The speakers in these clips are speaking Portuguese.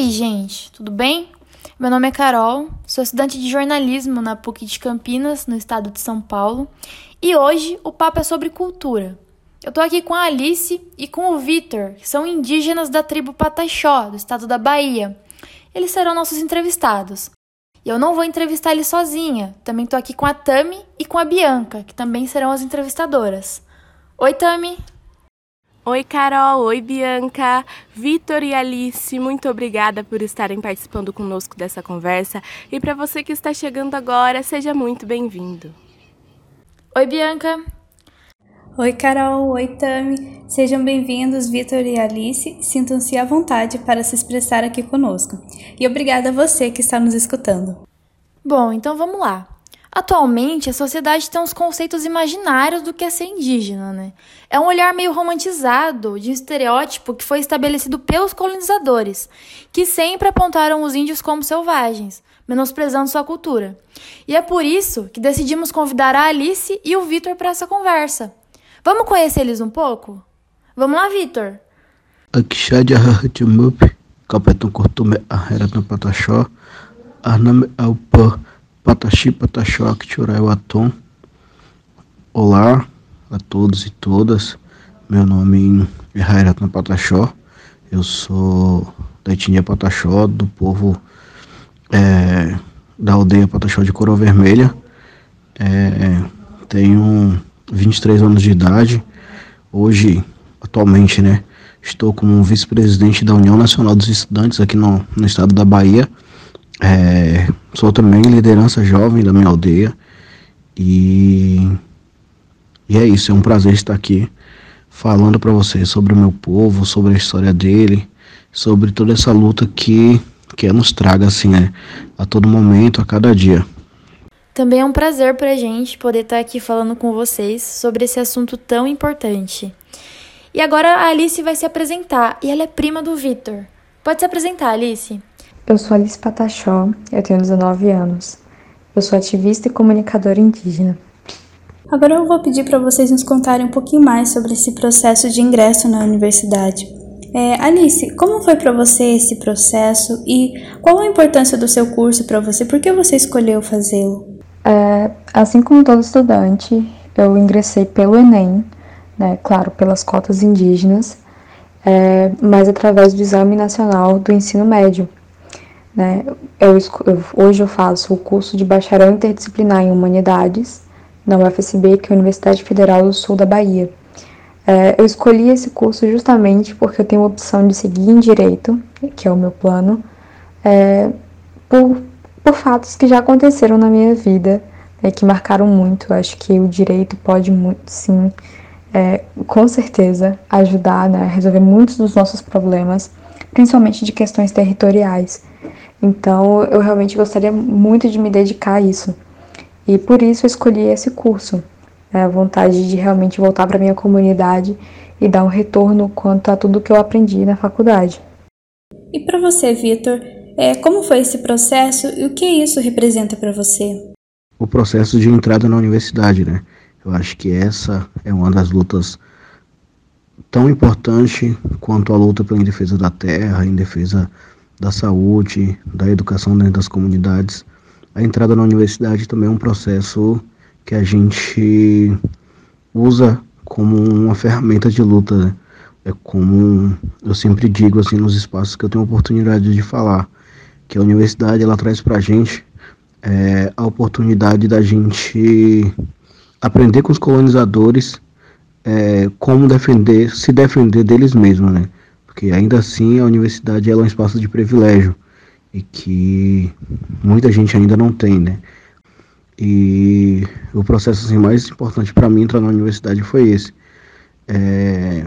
aí, gente? Tudo bem? Meu nome é Carol, sou estudante de jornalismo na PUC de Campinas, no estado de São Paulo, e hoje o papo é sobre cultura. Eu tô aqui com a Alice e com o Vitor, que são indígenas da tribo Pataxó, do estado da Bahia. Eles serão nossos entrevistados. E eu não vou entrevistar eles sozinha, também tô aqui com a Tami e com a Bianca, que também serão as entrevistadoras. Oi, Tami! Oi, Carol. Oi, Bianca. Vitor e Alice, muito obrigada por estarem participando conosco dessa conversa. E para você que está chegando agora, seja muito bem-vindo. Oi, Bianca. Oi, Carol. Oi, Tami. Sejam bem-vindos, Vitor e Alice. Sintam-se à vontade para se expressar aqui conosco. E obrigada a você que está nos escutando. Bom, então vamos lá. Atualmente, a sociedade tem uns conceitos imaginários do que é ser indígena, né? É um olhar meio romantizado de um estereótipo que foi estabelecido pelos colonizadores, que sempre apontaram os índios como selvagens, menosprezando sua cultura. E é por isso que decidimos convidar a Alice e o Vitor para essa conversa. Vamos conhecer eles um pouco? Vamos lá, Vitor. Akishad Arname Alpa. Pataxi Pataxoque Churaiwaton. Olá a todos e todas. Meu nome é Rairatna Pataxó. Eu sou da etnia Pataxó, do povo é, da aldeia Pataxó de Coroa Vermelha. É, tenho 23 anos de idade. Hoje, atualmente, né, estou como vice-presidente da União Nacional dos Estudantes aqui no, no estado da Bahia. É, sou também liderança jovem da minha aldeia e, e é isso, é um prazer estar aqui falando para vocês sobre o meu povo, sobre a história dele, sobre toda essa luta que, que nos traga assim, né, a todo momento, a cada dia. Também é um prazer para a gente poder estar aqui falando com vocês sobre esse assunto tão importante. E agora a Alice vai se apresentar e ela é prima do Vitor. Pode se apresentar, Alice. Eu sou Alice Patachó, eu tenho 19 anos. Eu sou ativista e comunicadora indígena. Agora eu vou pedir para vocês nos contarem um pouquinho mais sobre esse processo de ingresso na universidade. É, Alice, como foi para você esse processo e qual a importância do seu curso para você? Por que você escolheu fazê-lo? É, assim como todo estudante, eu ingressei pelo Enem, né, claro, pelas cotas indígenas, é, mas através do Exame Nacional do Ensino Médio, né? Eu, eu, hoje eu faço o curso de bacharel interdisciplinar em Humanidades na UFSB, que é a Universidade Federal do Sul da Bahia. É, eu escolhi esse curso justamente porque eu tenho a opção de seguir em Direito, que é o meu plano, é, por, por fatos que já aconteceram na minha vida, né, que marcaram muito. Eu acho que o Direito pode muito, sim, é, com certeza, ajudar né, a resolver muitos dos nossos problemas, principalmente de questões territoriais. Então, eu realmente gostaria muito de me dedicar a isso. E por isso eu escolhi esse curso. Né? A vontade de realmente voltar para minha comunidade e dar um retorno quanto a tudo que eu aprendi na faculdade. E para você, Vitor, é, como foi esse processo e o que isso representa para você? O processo de entrada na universidade, né? Eu acho que essa é uma das lutas tão importante quanto a luta pela defesa da terra, em defesa da saúde, da educação dentro das comunidades. A entrada na universidade também é um processo que a gente usa como uma ferramenta de luta. Né? É como eu sempre digo assim nos espaços que eu tenho oportunidade de falar, que a universidade ela traz para a gente é, a oportunidade da gente aprender com os colonizadores é, como defender, se defender deles mesmos, né? Porque ainda assim a universidade é um espaço de privilégio e que muita gente ainda não tem, né? E o processo assim, mais importante para mim entrar na universidade foi esse. É...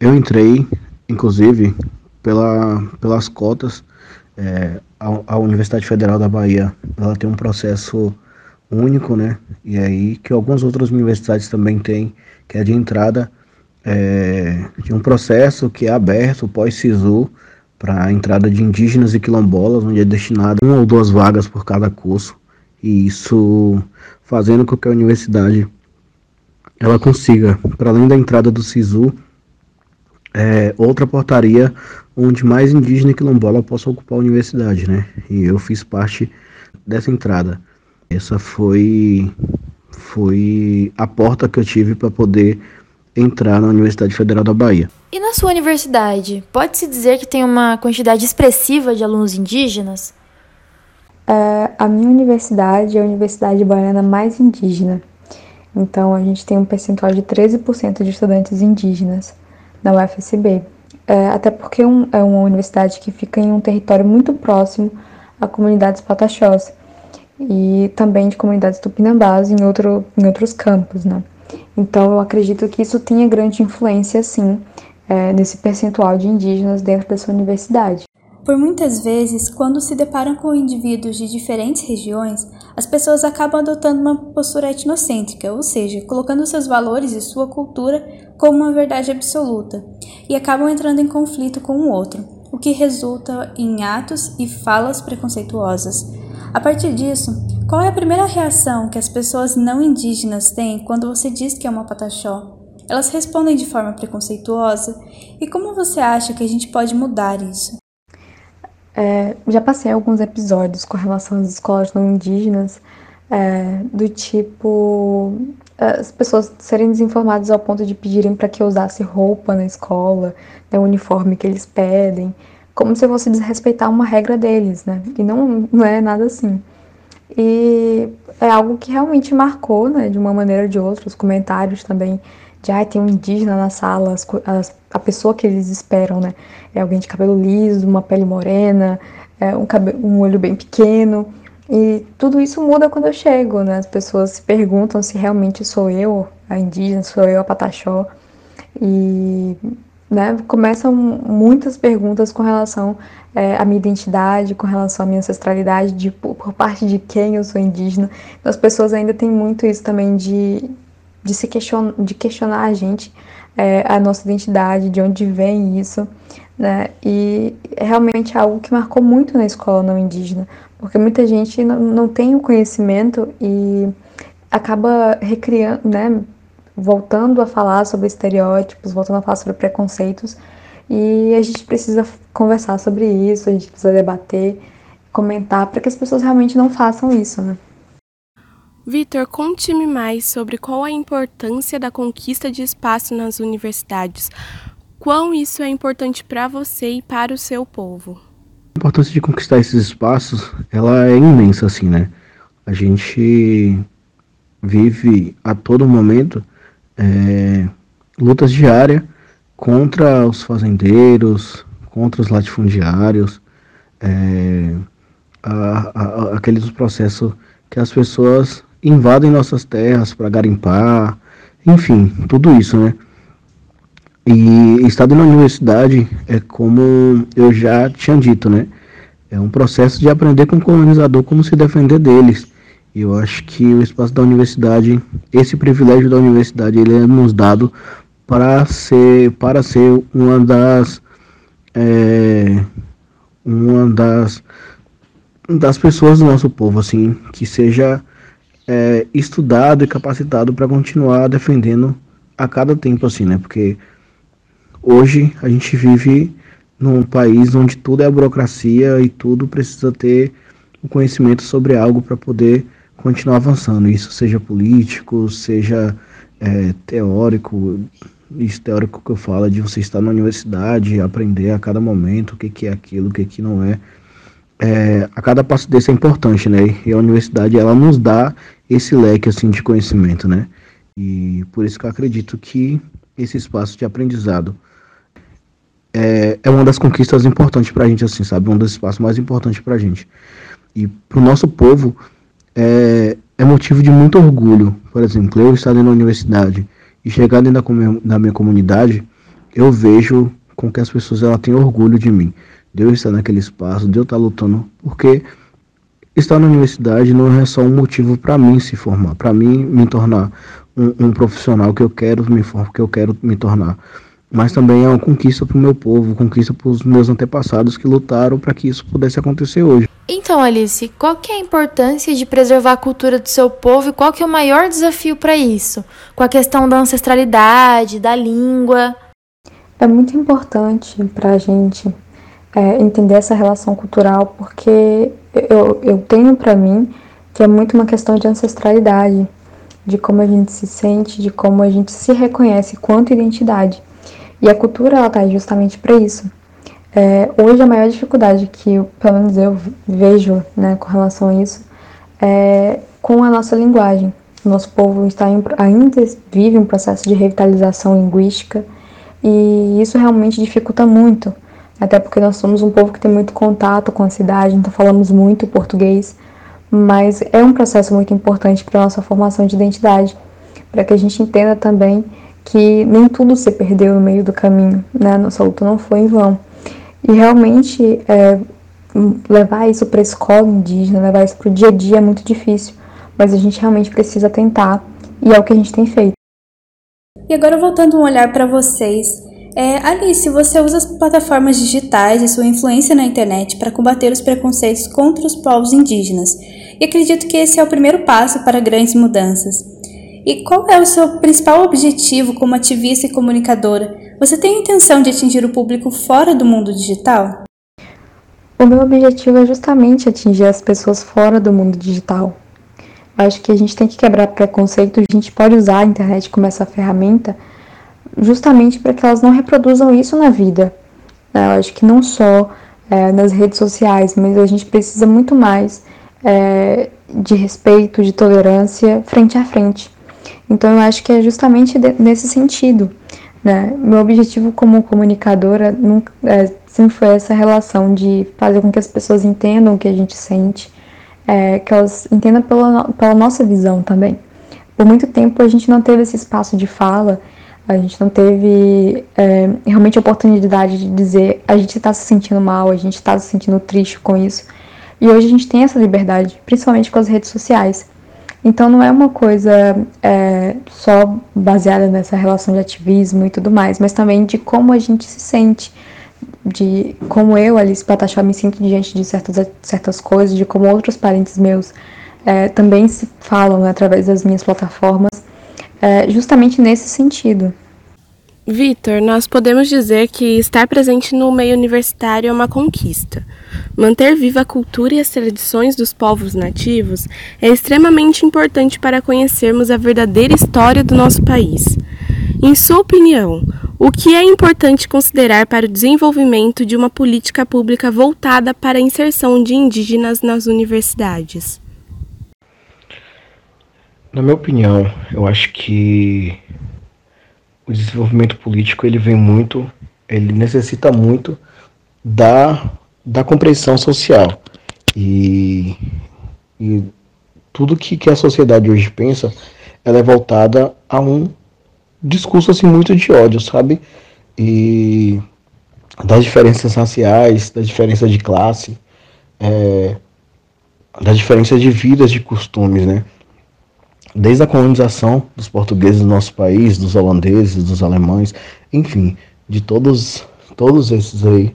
Eu entrei, inclusive, pela, pelas cotas. É, a, a, Universidade Federal da Bahia ela tem um processo único, né? E aí que algumas outras universidades também têm, que é de entrada é, de um processo que é aberto pós-SISU para a entrada de indígenas e quilombolas, onde é destinado uma ou duas vagas por cada curso, e isso fazendo com que a universidade ela consiga, para além da entrada do SISU, é, outra portaria onde mais indígena e quilombola possam ocupar a universidade, né? E eu fiz parte dessa entrada. Essa foi foi a porta que eu tive para poder entrar na Universidade Federal da Bahia. E na sua universidade, pode-se dizer que tem uma quantidade expressiva de alunos indígenas? É, a minha universidade é a universidade baiana mais indígena. Então, a gente tem um percentual de 13% de estudantes indígenas na UFSB. É, até porque um, é uma universidade que fica em um território muito próximo a comunidades pataxós e também de comunidades tupinambás em, outro, em outros campos, né? Então, eu acredito que isso tenha grande influência, sim, é, nesse percentual de indígenas dentro dessa universidade. Por muitas vezes, quando se deparam com indivíduos de diferentes regiões, as pessoas acabam adotando uma postura etnocêntrica, ou seja, colocando seus valores e sua cultura como uma verdade absoluta, e acabam entrando em conflito com o outro, o que resulta em atos e falas preconceituosas. A partir disso, qual é a primeira reação que as pessoas não indígenas têm quando você diz que é uma pataxó? Elas respondem de forma preconceituosa? E como você acha que a gente pode mudar isso? É, já passei alguns episódios com relação às escolas não indígenas, é, do tipo as pessoas serem desinformadas ao ponto de pedirem para que eu usasse roupa na escola, né, o uniforme que eles pedem, como se fosse desrespeitar uma regra deles, né? E não, não é nada assim. E é algo que realmente marcou, né, de uma maneira ou de outra, os comentários também de ah, tem um indígena na sala, as, as, a pessoa que eles esperam, né? É alguém de cabelo liso, uma pele morena, é um, um olho bem pequeno. E tudo isso muda quando eu chego, né? As pessoas se perguntam se realmente sou eu a indígena, sou eu a pataxó. E né, começam muitas perguntas com relação é, à minha identidade, com relação à minha ancestralidade, de por, parte de quem eu sou indígena. Então, as pessoas ainda têm muito isso também de de se questionar, de questionar a gente, é, a nossa identidade, de onde vem isso, né? E é realmente algo que marcou muito na escola não indígena, porque muita gente não, não tem o conhecimento e acaba recriando, né? Voltando a falar sobre estereótipos, voltando a falar sobre preconceitos, e a gente precisa conversar sobre isso, a gente precisa debater, comentar, para que as pessoas realmente não façam isso, né? Vitor, conte-me mais sobre qual a importância da conquista de espaço nas universidades. Quão isso é importante para você e para o seu povo? A importância de conquistar esses espaços, ela é imensa, assim, né? A gente vive a todo momento é, lutas diárias contra os fazendeiros, contra os latifundiários, é, a, a, aqueles processos que as pessoas invadem nossas terras para garimpar, enfim, tudo isso, né? E estado na universidade é como eu já tinha dito, né? É um processo de aprender com o colonizador como se defender deles. Eu acho que o espaço da universidade, esse privilégio da universidade, ele é nos dado para ser, para ser uma das, é, uma das, das pessoas do nosso povo, assim, que seja é, estudado e capacitado para continuar defendendo a cada tempo, assim, né? Porque hoje a gente vive num país onde tudo é burocracia e tudo precisa ter o conhecimento sobre algo para poder continuar avançando. Isso seja político, seja é, teórico. Isso teórico que eu falo é de você estar na universidade, aprender a cada momento o que, que é aquilo, o que, que não é. é. A cada passo desse é importante, né? E a universidade ela nos dá esse leque assim de conhecimento, né? E por isso que eu acredito que esse espaço de aprendizado é, é uma das conquistas importantes para a gente, assim, sabe? Um dos espaços mais importantes para a gente. E para o nosso povo é, é motivo de muito orgulho. Por exemplo, eu estar da universidade e chegar dentro da, minha comunidade, eu vejo com que as pessoas ela têm orgulho de mim. De eu estar naquele espaço, de eu estar lutando, porque Estar na universidade não é só um motivo para mim se formar, para mim me tornar um, um, profissional que eu quero me formar, que eu quero me tornar, mas também é uma conquista para o meu povo, conquista para os meus antepassados que lutaram para que isso pudesse acontecer hoje. Então, Alice, qual que é a importância de preservar a cultura do seu povo e qual que é o maior desafio para isso? Com a questão da ancestralidade, da língua? É muito importante para a gente é, entender essa relação cultural, porque eu, eu tenho para mim que é muito uma questão de ancestralidade, de como a gente se sente, de como a gente se reconhece quanto identidade. E a cultura ela está justamente para isso. É, hoje a maior dificuldade que, pelo menos eu vejo, né, com relação a isso, é com a nossa linguagem. Nosso povo está em, ainda vive um processo de revitalização linguística e isso realmente dificulta muito, até porque nós somos um povo que tem muito contato com a cidade, então falamos muito português, mas é um processo muito importante para a nossa formação de identidade, para que a gente entenda também que nem tudo se perdeu no meio do caminho, né? Nossa luta não foi em vão. E realmente é, levar isso para a escola indígena, levar isso para o dia a dia é muito difícil, mas a gente realmente precisa tentar e é o que a gente tem feito. E agora voltando um olhar para vocês, é, Alice, você usa as plataformas digitais e sua influência na internet para combater os preconceitos contra os povos indígenas. E acredito que esse é o primeiro passo para grandes mudanças. E qual é o seu principal objetivo como ativista e comunicadora? Você tem a intenção de atingir o público fora do mundo digital? O meu objetivo é justamente atingir as pessoas fora do mundo digital. Acho que a gente tem que quebrar preconceito, a gente pode usar a internet como essa ferramenta justamente para que elas não reproduzam isso na vida. Né? Eu acho que não só é, nas redes sociais, mas a gente precisa muito mais é, de respeito, de tolerância frente a frente. Então eu acho que é justamente nesse sentido. Né? Meu objetivo como comunicadora nunca, é, sempre foi essa relação de fazer com que as pessoas entendam o que a gente sente, é, que elas entendam pela, pela nossa visão também. Por muito tempo a gente não teve esse espaço de fala, a gente não teve é, realmente a oportunidade de dizer a gente está se sentindo mal, a gente está se sentindo triste com isso. E hoje a gente tem essa liberdade, principalmente com as redes sociais. Então não é uma coisa é, só baseada nessa relação de ativismo e tudo mais, mas também de como a gente se sente, de como eu, Alice Patachó, me sinto diante de certas, certas coisas, de como outros parentes meus é, também se falam né, através das minhas plataformas, é, justamente nesse sentido. Vitor, nós podemos dizer que estar presente no meio universitário é uma conquista. Manter viva a cultura e as tradições dos povos nativos é extremamente importante para conhecermos a verdadeira história do nosso país. Em sua opinião, o que é importante considerar para o desenvolvimento de uma política pública voltada para a inserção de indígenas nas universidades? Na minha opinião, eu acho que o desenvolvimento político ele vem muito, ele necessita muito da, da compreensão social. E, e tudo que, que a sociedade hoje pensa, ela é voltada a um discurso assim muito de ódio, sabe? E das diferenças raciais, da diferença de classe, é, da diferença de vidas, de costumes, né? Desde a colonização dos portugueses no nosso país, dos holandeses, dos alemães, enfim, de todos, todos esses aí,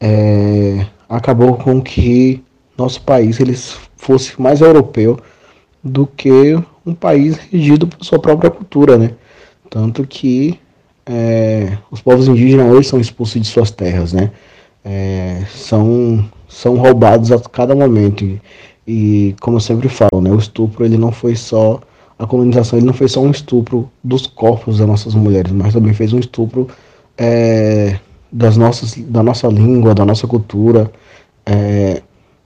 é, acabou com que nosso país ele fosse mais europeu do que um país regido por sua própria cultura, né? Tanto que é, os povos indígenas hoje são expulsos de suas terras, né? É, são, são roubados a cada momento. E, e como eu sempre falo, né, o estupro ele não foi só a colonização, ele não foi só um estupro dos corpos das nossas mulheres, mas também fez um estupro é, das nossas, da nossa língua, da nossa cultura, é,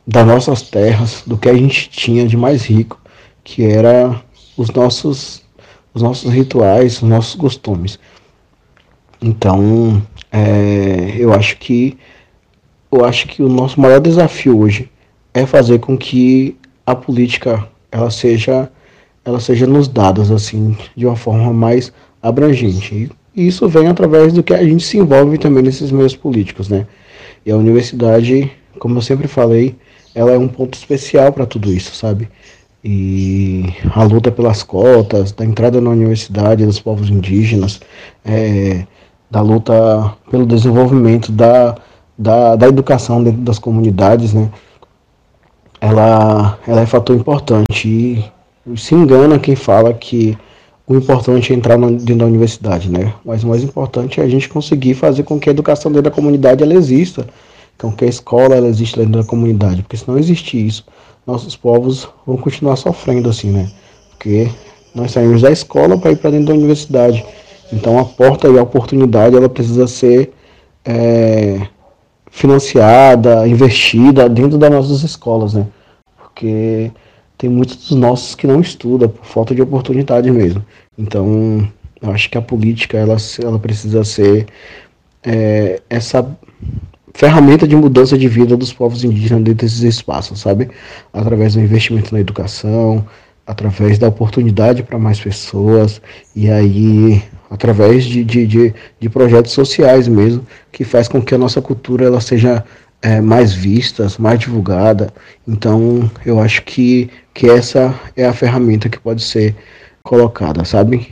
das nossas terras, do que a gente tinha de mais rico, que era os nossos, os nossos rituais, os nossos costumes. Então, é, eu acho que eu acho que o nosso maior desafio hoje é fazer com que a política ela seja ela seja nos dadas assim de uma forma mais abrangente. E isso vem através do que a gente se envolve também nesses meios políticos, né? E a universidade, como eu sempre falei, ela é um ponto especial para tudo isso, sabe? E a luta pelas cotas, da entrada na universidade dos povos indígenas, é, da luta pelo desenvolvimento da, da, da educação dentro das comunidades, né? Ela, ela é fator importante. E se engana quem fala que o importante é entrar dentro da universidade, né? Mas o mais importante é a gente conseguir fazer com que a educação dentro da comunidade ela exista, com que a escola ela exista dentro da comunidade, porque se não existir isso, nossos povos vão continuar sofrendo assim, né? Porque nós saímos da escola para ir para dentro da universidade, então a porta e a oportunidade ela precisa ser é, financiada, investida dentro das nossas escolas, né? Porque tem muitos dos nossos que não estudam por falta de oportunidade mesmo. Então, eu acho que a política ela, ela precisa ser é, essa ferramenta de mudança de vida dos povos indígenas dentro desses espaços, sabe? Através do investimento na educação, através da oportunidade para mais pessoas, e aí através de, de, de, de, projetos sociais mesmo, que faz com que a nossa cultura ela seja é, mais vista, mais divulgada. Então eu acho que, que essa é a ferramenta que pode ser colocada, sabe?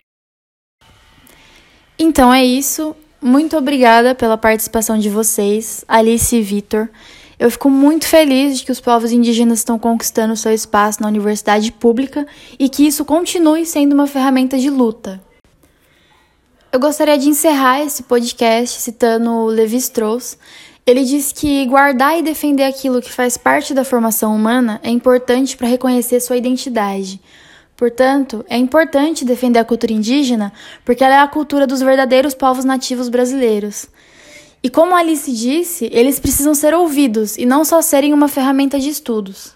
Então é isso. Muito obrigada pela participação de vocês, Alice e Vitor. Eu fico muito feliz de que os povos indígenas estão conquistando seu espaço na universidade pública e que isso continue sendo uma ferramenta de luta. Eu gostaria de encerrar esse podcast citando Levi Strauss. Ele diz que guardar e defender aquilo que faz parte da formação humana é importante para reconhecer sua identidade. Portanto, é importante defender a cultura indígena porque ela é a cultura dos verdadeiros povos nativos brasileiros. E como Alice disse, eles precisam ser ouvidos e não só serem uma ferramenta de estudos.